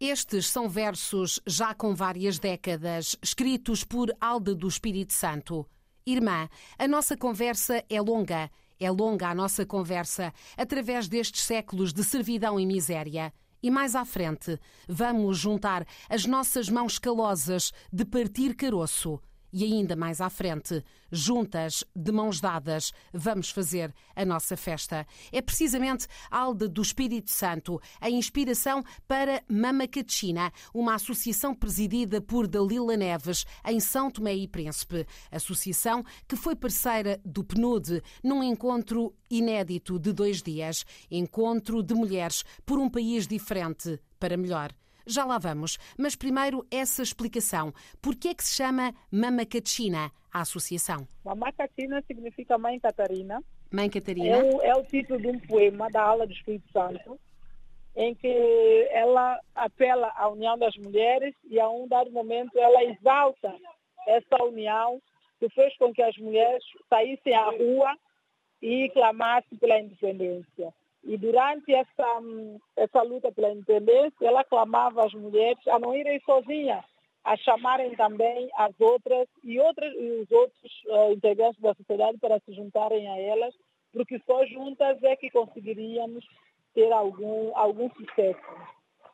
Estes são versos já com várias décadas, escritos por Alda do Espírito Santo. Irmã, a nossa conversa é longa. É longa a nossa conversa através destes séculos de servidão e miséria. E mais à frente, vamos juntar as nossas mãos calosas de partir caroço e ainda mais à frente, juntas, de mãos dadas, vamos fazer a nossa festa. É precisamente a Alda do Espírito Santo, a inspiração para Mama Catina, uma associação presidida por Dalila Neves, em São Tomé e Príncipe. Associação que foi parceira do PNUD num encontro inédito de dois dias encontro de mulheres por um país diferente para melhor. Já lá vamos, mas primeiro essa explicação. Por que é que se chama Mama Catina, a associação? Mama Catina significa Mãe Catarina. Mãe Catarina? É o, é o título de um poema da aula do Espírito Santo, em que ela apela à união das mulheres e a um dado momento ela exalta essa união que fez com que as mulheres saíssem à rua e clamassem pela independência. E durante essa, essa luta pela independência, ela clamava às mulheres a não irem sozinhas, a chamarem também as outras e, outras, e os outros uh, integrantes da sociedade para se juntarem a elas, porque só juntas é que conseguiríamos ter algum, algum sucesso.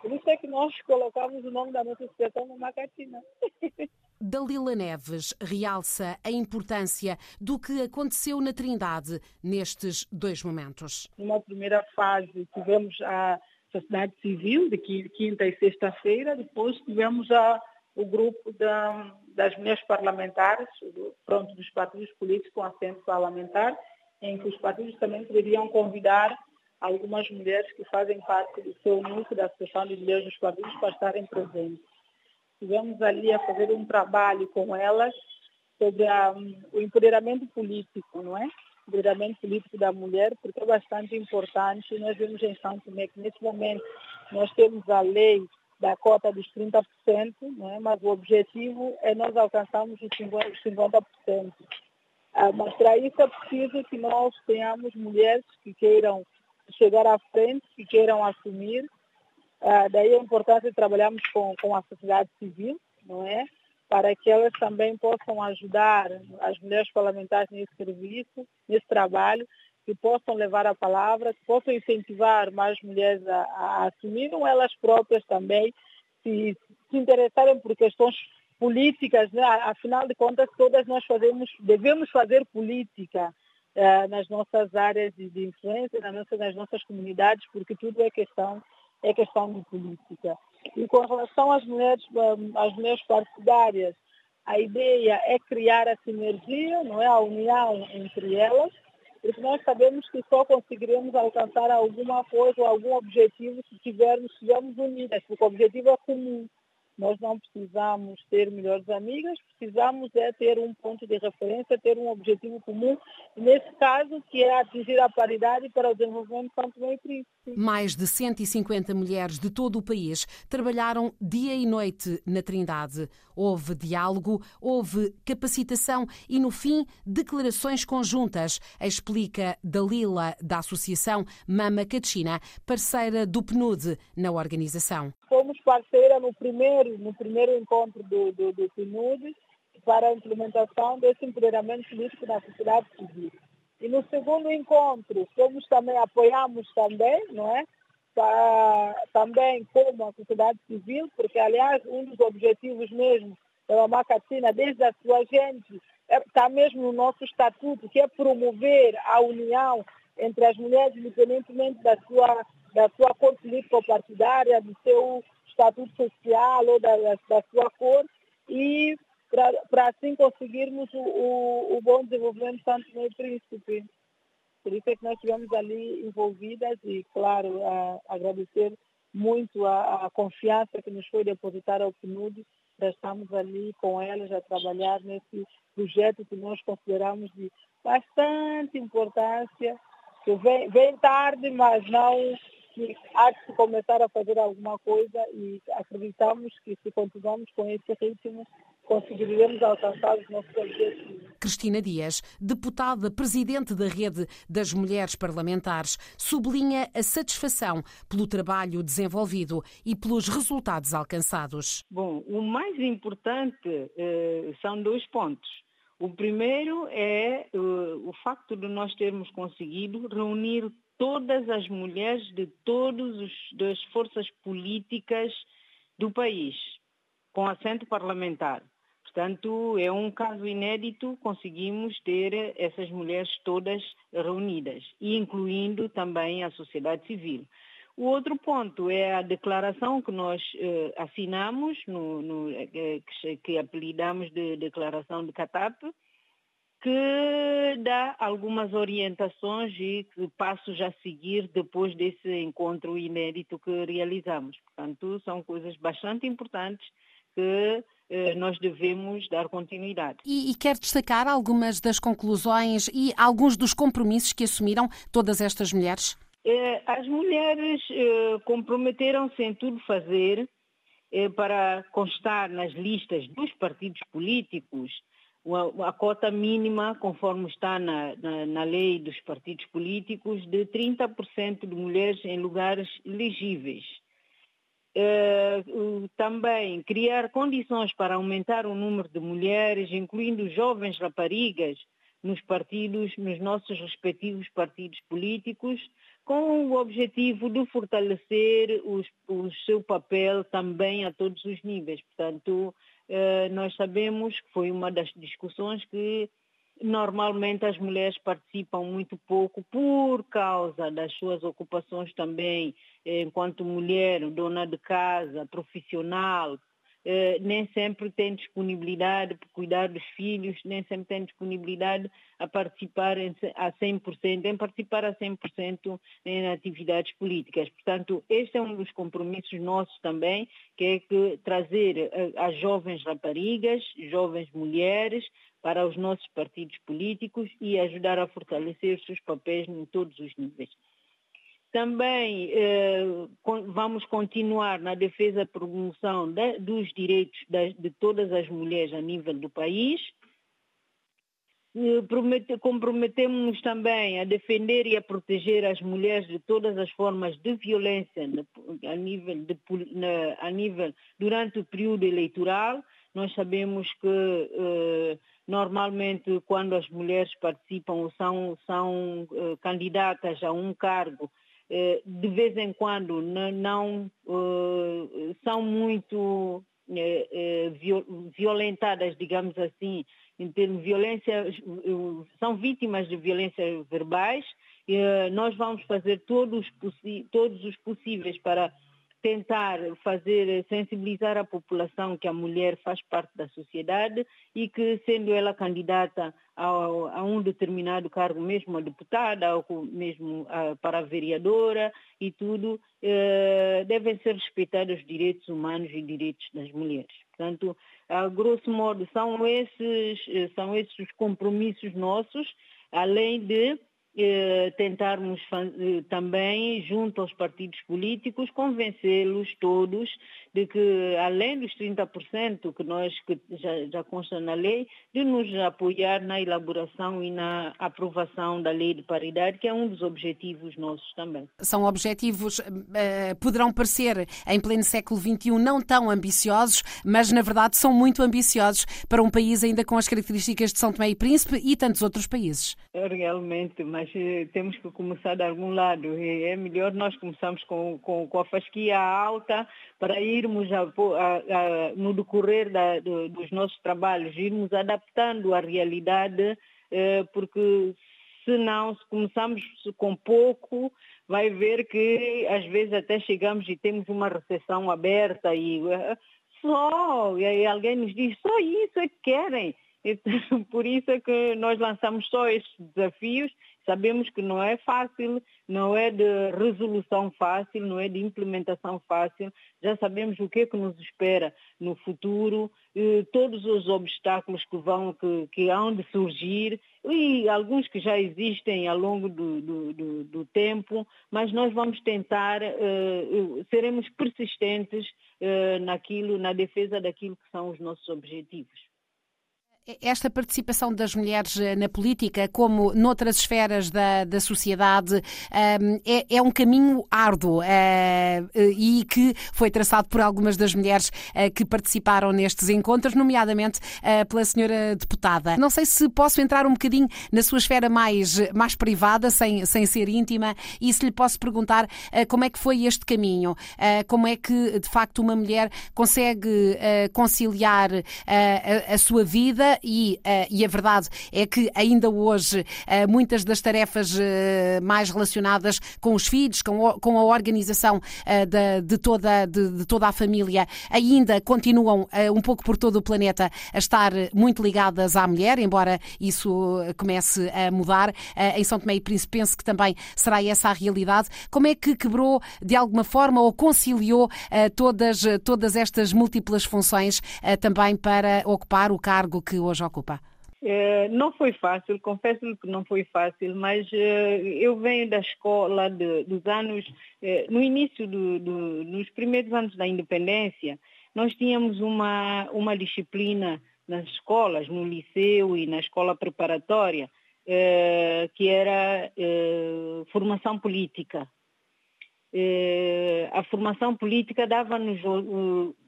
Por isso é que nós colocamos o nome da nossa associação no Macatina. Dalila Neves realça a importância do que aconteceu na Trindade nestes dois momentos. Numa primeira fase, tivemos a sociedade civil, de quinta e sexta-feira, depois tivemos a, o grupo da, das mulheres parlamentares, pronto, dos partidos políticos com assento parlamentar, em que os partidos também poderiam convidar algumas mulheres que fazem parte do seu núcleo da Associação de Mulheres dos Partidos para estarem presentes. Estivemos ali a fazer um trabalho com elas sobre a, o empoderamento político, não é? O empoderamento político da mulher, porque é bastante importante. Nós vemos em São Tomé que nesse momento nós temos a lei da cota dos 30%, não é? mas o objetivo é nós alcançarmos os 50%. Ah, mas para isso é preciso que nós tenhamos mulheres que queiram chegar à frente, que queiram assumir ah, daí a importância de trabalharmos com, com a sociedade civil, não é? Para que elas também possam ajudar as mulheres parlamentares nesse serviço, nesse trabalho, que possam levar a palavra, que possam incentivar mais mulheres a, a assumir, ou elas próprias também se, se interessarem por questões políticas, né? afinal de contas todas nós fazemos, devemos fazer política eh, nas nossas áreas de, de influência, nas nossas, nas nossas comunidades, porque tudo é questão é questão de política. E com relação às mulheres, às mulheres partidárias, a ideia é criar a sinergia, não é a união entre elas, porque nós sabemos que só conseguiremos alcançar alguma coisa ou algum objetivo se tivermos, estivermos unidas, porque o objetivo é comum. Nós não precisamos ter melhores amigas, precisamos é ter um ponto de referência, ter um objetivo comum, nesse caso, que é atingir a paridade para o desenvolvimento de e Príncipe. Mais de 150 mulheres de todo o país trabalharam dia e noite na Trindade. Houve diálogo, houve capacitação e, no fim, declarações conjuntas, explica Dalila, da Associação Mama Catina, parceira do PNUD na organização. Fomos parceira no primeiro, no primeiro encontro do, do, do para a implementação desse empoderamento político na sociedade civil. E no segundo encontro, fomos também, apoiamos também, não é? Também como a sociedade civil, porque, aliás, um dos objetivos mesmo da Macatina, desde a sua gente, está é, mesmo no nosso estatuto, que é promover a união entre as mulheres, independentemente da sua, da sua cor político-partidária, do seu estatuto social ou da, da sua cor, e para assim conseguirmos o, o, o, bom desenvolvimento de Santo Meio Príncipe. Por isso é que nós estivemos ali envolvidas e, claro, a, agradecer muito a, a, confiança que nos foi depositada ao PNUD. Já estamos ali com elas a trabalhar nesse projeto que nós consideramos de bastante importância, que vem, vem tarde, mas não, que há de se começar a fazer alguma coisa e acreditamos que se continuarmos com esse ritmo, conseguiremos alcançar os nossos objetivos. Cristina Dias, deputada presidente da Rede das Mulheres Parlamentares, sublinha a satisfação pelo trabalho desenvolvido e pelos resultados alcançados. Bom, o mais importante eh, são dois pontos. O primeiro é uh, o facto de nós termos conseguido reunir todas as mulheres de todas as forças políticas do país, com assento parlamentar. Portanto, é um caso inédito, conseguimos ter essas mulheres todas reunidas, incluindo também a sociedade civil. O outro ponto é a declaração que nós eh, assinamos, no, no, eh, que, que apelidamos de Declaração de Catap, que dá algumas orientações e passos a seguir depois desse encontro inédito que realizamos. Portanto, são coisas bastante importantes que eh, nós devemos dar continuidade. E, e quer destacar algumas das conclusões e alguns dos compromissos que assumiram todas estas mulheres? Eh, as mulheres eh, comprometeram-se em tudo fazer para constar nas listas dos partidos políticos a cota mínima, conforme está na, na, na, lei dos partidos políticos, de 30% de mulheres em lugares elegíveis. Uh, também criar condições para aumentar o número de mulheres, incluindo jovens raparigas, nos partidos, nos nossos respectivos partidos políticos, com o objetivo de fortalecer os, o seu papel também a todos os níveis. Portanto, nós sabemos que foi uma das discussões que Normalmente as mulheres participam muito pouco por causa das suas ocupações também, eh, enquanto mulher, dona de casa, profissional, eh, nem sempre têm disponibilidade para cuidar dos filhos, nem sempre têm disponibilidade a participar a 100%, em participar a 100% em atividades políticas. Portanto, este é um dos compromissos nossos também, que é que trazer eh, as jovens raparigas, jovens mulheres, para os nossos partidos políticos e ajudar a fortalecer os seus papéis em todos os níveis. Também eh, vamos continuar na defesa e promoção de, dos direitos de, todas as mulheres a nível do país. Eh, comprometemos-nos também a defender e a proteger as mulheres de todas as formas de violência a nível, de, a nível durante o período eleitoral. Nós sabemos que eh, Normalmente, quando as mulheres participam ou são, são uh, candidatas a um cargo, de vez em quando não, uh, são muito violentadas, digamos assim, em termos de violência, são vítimas de violências verbais. nós vamos fazer todos os possíveis para tentar fazer sensibilizar a população que a mulher faz parte da sociedade e que sendo ela candidata a, um determinado cargo, mesmo a deputada ou mesmo a, para a vereadora e tudo, eh, devem ser respeitados os direitos humanos e direitos das mulheres. Portanto, a grosso modo são esses são esses os compromissos nossos, além de eh, tentarmos eh, também, junto aos partidos políticos, convencê-los todos de que, além dos 30% que nós que já, já consta na lei, de nos apoiar na elaboração e na aprovação da lei de paridade, que é um dos objetivos nossos também. São objetivos, uh, poderão parecer em pleno século XXI não tão ambiciosos, mas na verdade são muito ambiciosos para um país ainda com as características de São Tomé e Príncipe e tantos outros países. Realmente, mas eh, temos que começar de algum lado. É melhor nós começarmos com, com, com a fasquia alta para irmos a, a, a, no decorrer da, do, dos nossos trabalhos, irmos adaptando à realidade, eh, porque se não, se começamos com pouco, vai ver que às vezes até chegamos e temos uma recessão aberta e eh, só, e aí alguém nos diz, só isso é que querem. Então, por isso é que nós lançamos só estes desafios. Sabemos que não é fácil, não é de resolução fácil, não é de implementação fácil. Já sabemos o que é que nos espera no futuro, todos os obstáculos que vão, que, que hão de surgir e alguns que já existem ao longo do, do, do, do tempo, mas nós vamos tentar, uh, seremos persistentes uh, naquilo, na defesa daquilo que são os nossos objetivos esta participação das mulheres eh, na política, como noutras esferas da, da sociedade, ehm, é, é, um caminho árduo eh, e que foi traçado por algumas das mulheres que participaram nestes encontros, nomeadamente pela senhora deputada. Não sei se posso entrar um bocadinho na sua esfera mais, mais privada, sem, sem ser íntima, e se lhe posso perguntar como é que foi este caminho, como é que, de facto, uma mulher consegue conciliar a, a sua vida e, uh, e a verdade é que ainda hoje uh, muitas das tarefas uh, mais relacionadas com os filhos, com, com a organização de, de, toda, de, de, toda a família, ainda continuam um pouco por todo o planeta a estar muito ligadas à mulher, embora isso comece a mudar. em São Tomé e Príncipe penso que também será essa a realidade. Como é que quebrou de alguma forma ou conciliou todas, todas estas múltiplas funções também para ocupar o cargo que hoje ocupa? É, não foi fácil, confesso que não foi fácil, mas é, eu venho da escola de, dos anos, é, no início do, do, nos primeiros anos da independência, nós tínhamos uma, uma disciplina nas escolas, no liceu e na escola preparatória, que era formação política. A formação política dava-nos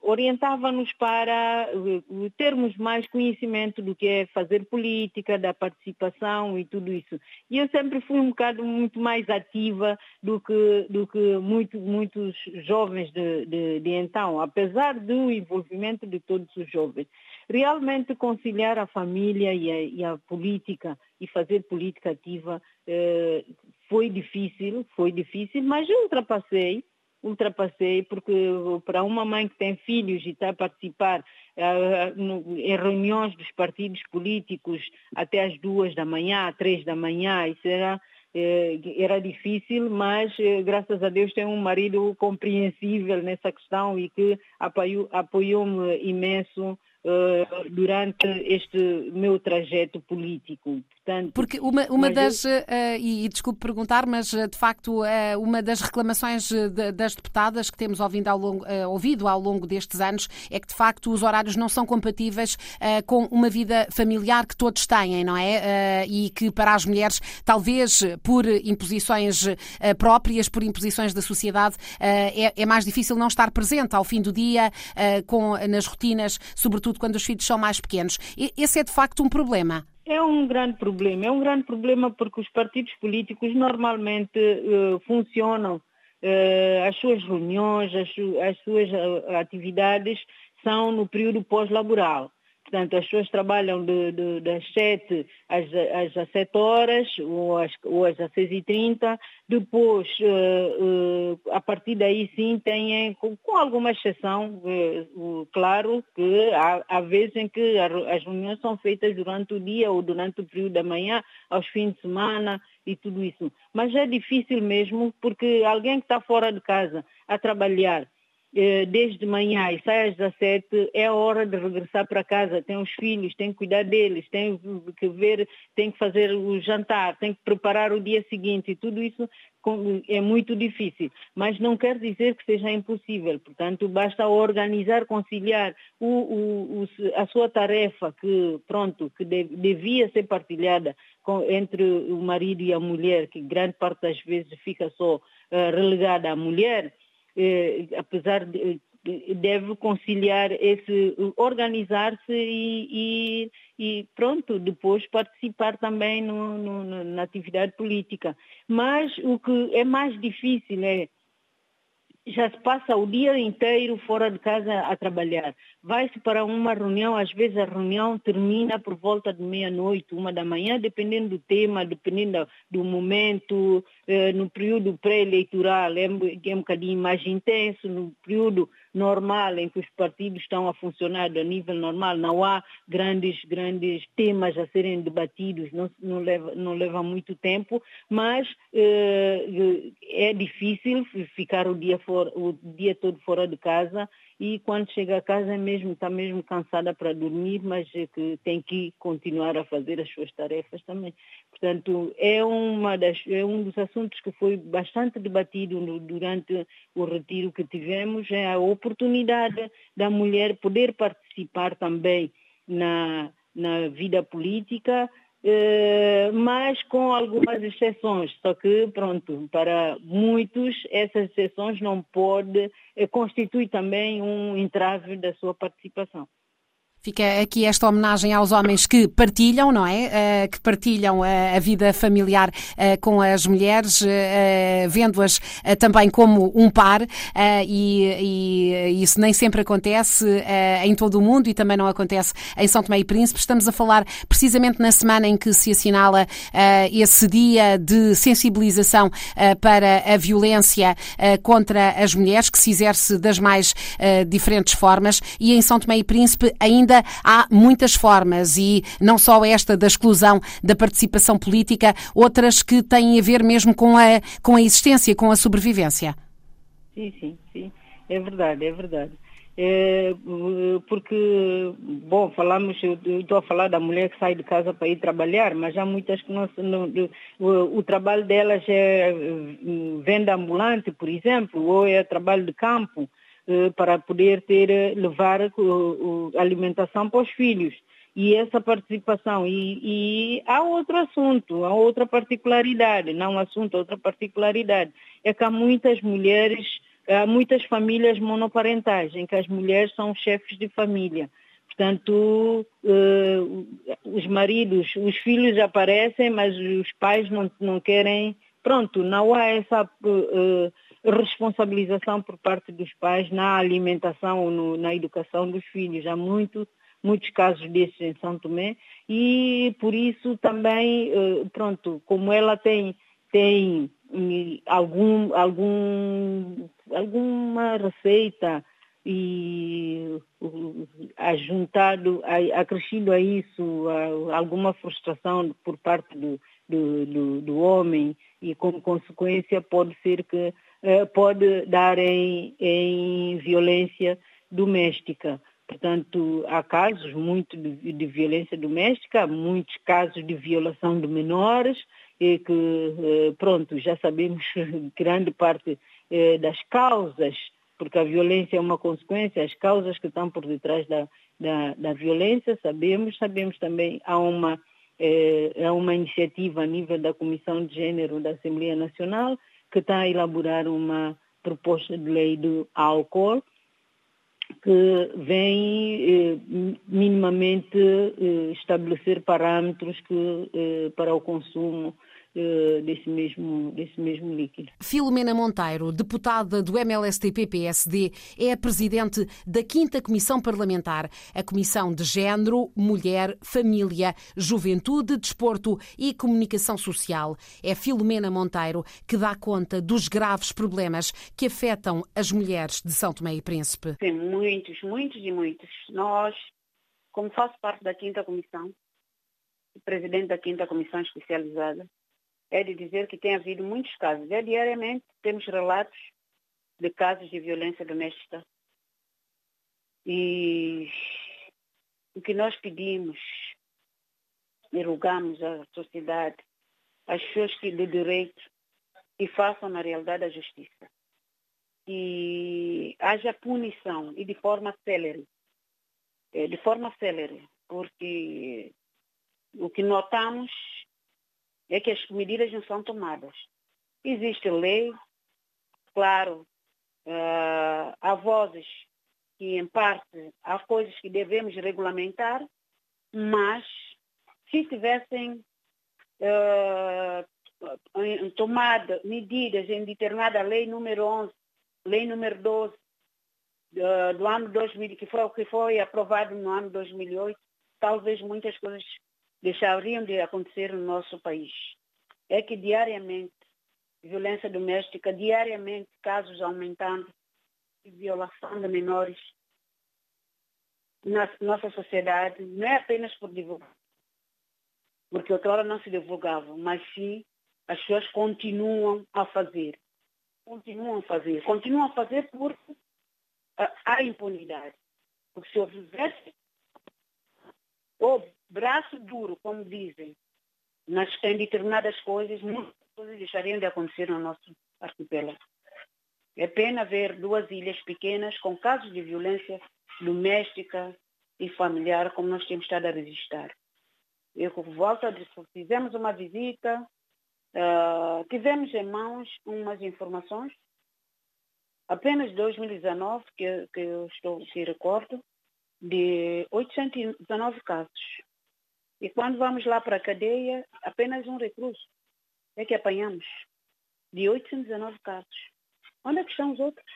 orientava-nos para uh, termos mais conhecimento do que é fazer política, da participação e tudo isso. E eu sempre fui um bocado muito mais ativa do que, do que muito, muitos jovens de, de, de então, apesar do envolvimento de todos os jovens. Realmente conciliar a família e a, e a política e fazer política ativa eh, foi difícil, foi difícil, mas eu ultrapassei ultrapassei, porque para uma mãe que tem filhos e está a participar uh, no, em reuniões dos partidos políticos até às duas da manhã, três da manhã, isso era, eh, era difícil, mas eh, graças a Deus tem um marido compreensível nessa questão e que apoiou-me apoiou imenso durante este meu trajeto político. Portanto, Porque uma, uma das, eu... uh, e, e, desculpe perguntar, mas uh, de facto uh, uma das reclamações de, das deputadas que temos ouvido ao, longo, ouvido ao longo destes anos é que de facto os horários não são compatíveis com uma vida familiar que todos têm, não é? e que para as mulheres, talvez por imposições próprias, por imposições da sociedade, é, é, mais difícil não estar presente ao fim do dia, com, nas rotinas, sobretudo quando os filhos são mais pequenos. Esse é de facto um problema. É um grande problema. É um grande problema porque os partidos políticos normalmente uh, funcionam, uh, as suas reuniões, as, as suas uh, atividades são no período pós-laboral. Portanto, as pessoas trabalham de, de, das 7 às, às, às 7 horas ou às, ou às 6 e 30 Depois, uh, uh, a partir daí sim, têm, com, com alguma exceção, uh, claro que há, há, vezes em que as reuniões são feitas durante o dia ou durante o período da manhã, aos fins de semana e tudo isso. Mas é difícil mesmo porque alguém que está fora de casa a trabalhar desde manhã e sai às 17, é hora de regressar para casa. Tem os filhos, tem que cuidar deles, tem que ver, tem que fazer o jantar, tem que preparar o dia seguinte e tudo isso é muito difícil, mas não quer dizer que seja impossível. Portanto, basta organizar, conciliar o, o, o, a sua tarefa que, pronto, que devia ser partilhada com, entre o marido e a mulher, que grande parte das vezes fica só uh, relegada à mulher, eh, apesar de deve conciliar esse organizar-se e, e, e, pronto depois participar também no, no, na atividade política. Mas o que é mais difícil é já se passa o dia inteiro fora de casa a trabalhar. Vai-se para uma reunião, às vezes a reunião termina por volta de meia-noite, uma da manhã, dependendo do tema, dependendo do momento, eh, no período pré-eleitoral é, é um bocadinho mais intenso, no período normal, em que os partidos estão a funcionar a nível normal, não há grandes, grandes temas a serem debatidos, não, não, leva, não leva muito tempo, mas eh, é difícil ficar o dia, fora, o dia todo fora de casa e quando chega a casa mesmo, está mesmo cansada para dormir, mas é que tem que continuar a fazer as suas tarefas também. Portanto, é, uma das, é um dos assuntos que foi bastante debatido no, durante o retiro que tivemos, é a oportunidade da mulher poder participar também na, na vida política, mas com algumas exceções. Só que, pronto, para muitos essas exceções não pode, eh, constitui também um entrave da sua participação. Fica aqui esta homenagem aos homens que partilham, não é? Uh, que partilham uh, a vida familiar uh, com as mulheres, vendo-as também como um par, e, e, isso nem sempre acontece em todo o mundo e também não acontece em São Tomé e Príncipe. Estamos a falar precisamente na semana em que se assinala esse dia de sensibilização para a violência contra as mulheres, que se exerce das mais diferentes formas, e em São Tomé e Príncipe ainda ainda há muitas formas e não só esta da exclusão da participação política, outras que têm a ver mesmo com a, com a existência, com a sobrevivência. Sim, sim, sim. É verdade, é verdade. É, porque, bom, falamos, eu estou a falar da mulher que sai de casa para ir trabalhar, mas há muitas que não, não o, o, trabalho delas é venda ambulante, por exemplo, ou é trabalho de campo, para poder ter, eh, levar a alimentação para os filhos. E essa participação. E, e há outro assunto, há outra particularidade, não assunto, outra particularidade. É que há muitas mulheres, há muitas famílias monoparentais, em que as mulheres são chefes de família. Portanto, os maridos, os filhos aparecem, mas os pais não, não querem. Pronto, não há essa. Responsabilização por parte dos pais na alimentação ou no, na educação dos filhos. Há muito, muitos casos desses em São Tomé e por isso também, eh, pronto, como ela tem, tem hum, algum, algum, alguma receita e ajuntado, acrescido a isso alguma frustração por parte do, do, do, do homem e como consequência pode ser que pode dar em, em violência doméstica. Portanto, há casos muito de, de, violência doméstica, muitos casos de violação de menores, e que, eh, pronto, já sabemos grande parte eh, das causas, porque a violência é uma consequência, as causas que estão por detrás da, da, da violência, sabemos, sabemos também, há uma, há uma iniciativa a nível da Comissão de Gênero da Assembleia Nacional, que está a elaborar uma proposta de lei do álcool que vem eh, minimamente eh, estabelecer parâmetros que, eh, para o consumo eh, desse mesmo, desse mesmo líquido. Filomena Monteiro, deputada do MLSTP-PSD, é a presidente da 5 Comissão Parlamentar, a Comissão de Gênero, Mulher, Família, Juventude, Desporto e Comunicação Social. É Filomena Monteiro que dá conta dos graves problemas que afetam as mulheres de São Tomé e Príncipe. Tem muitos, muitos e muitos. Nós, como faço parte da 5 Comissão, presidente da 5 Comissão Especializada, é de dizer que tem havido muitos casos. É, diariamente temos relatos de casos de violência doméstica. E o que nós pedimos e rogamos à sociedade, às pessoas que de direito, que façam na realidade a justiça. E haja punição e de forma célere. É, de forma célere, porque o que notamos é que as medidas não são tomadas. Existe lei, claro, uh, há vozes que, em parte, há coisas que devemos regulamentar, mas se tivessem uh, tomado medidas em determinada lei número 11, lei número 12, uh, do ano 2000, que foi, que foi aprovado no ano 2008, talvez muitas coisas deixariam de acontecer no nosso país. É que diariamente, violência doméstica, diariamente, casos aumentando, e violação de menores na nossa sociedade, não é apenas por divulgar, porque outrora não se divulgava, mas sim as pessoas continuam a fazer. Continuam a fazer. Continuam a fazer porque há impunidade. Porque se houvesse o braço duro, como dizem, nas, em determinadas coisas, muitas coisas deixariam de acontecer no nosso arquipélago. É pena ver duas ilhas pequenas com casos de violência doméstica e familiar, como nós temos estado a registrar. Eu volto a dizer, fizemos uma visita, uh, tivemos em mãos umas informações, apenas 2019, que, que eu estou que recordo, de 819 casos. E quando vamos lá para a cadeia, apenas um recluso é que apanhamos, de 819 casos. Onde é que estão os outros?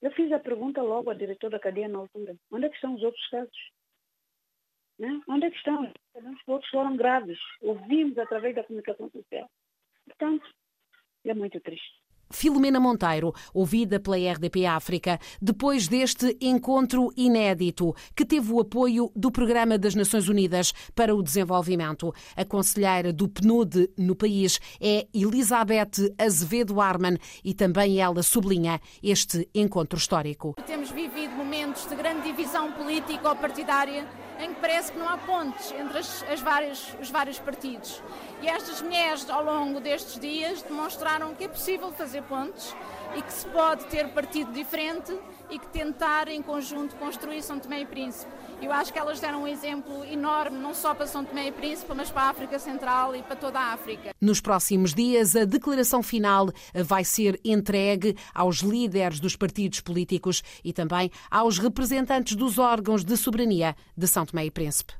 Eu fiz a pergunta logo à diretora da cadeia na altura. Onde é que estão os outros casos? Né? Onde é que estão? Os outros foram graves. Ouvimos através da comunicação social. Portanto, é muito triste. Filomena Monteiro, ouvida pela RDP África, depois deste encontro inédito, que teve o apoio do Programa das Nações Unidas para o Desenvolvimento. A conselheira do PNUD no país é Elizabeth Azevedo Arman e também ela sublinha este encontro histórico. Temos vivido momentos de grande divisão político-partidária em que parece que não há pontes entre as, as várias, os vários partidos. E estas mulheres, ao longo destes dias, demonstraram que é possível fazer pontes e que se pode ter partido diferente e que tentar em conjunto construir São Tomé e Príncipe. Eu acho que elas deram um exemplo enorme, não só para São Tomé e Príncipe, mas para a África Central e para toda a África. Nos próximos dias, a declaração final vai ser entregue aos líderes dos partidos políticos e também aos representantes dos órgãos de soberania de São Tomé e Príncipe.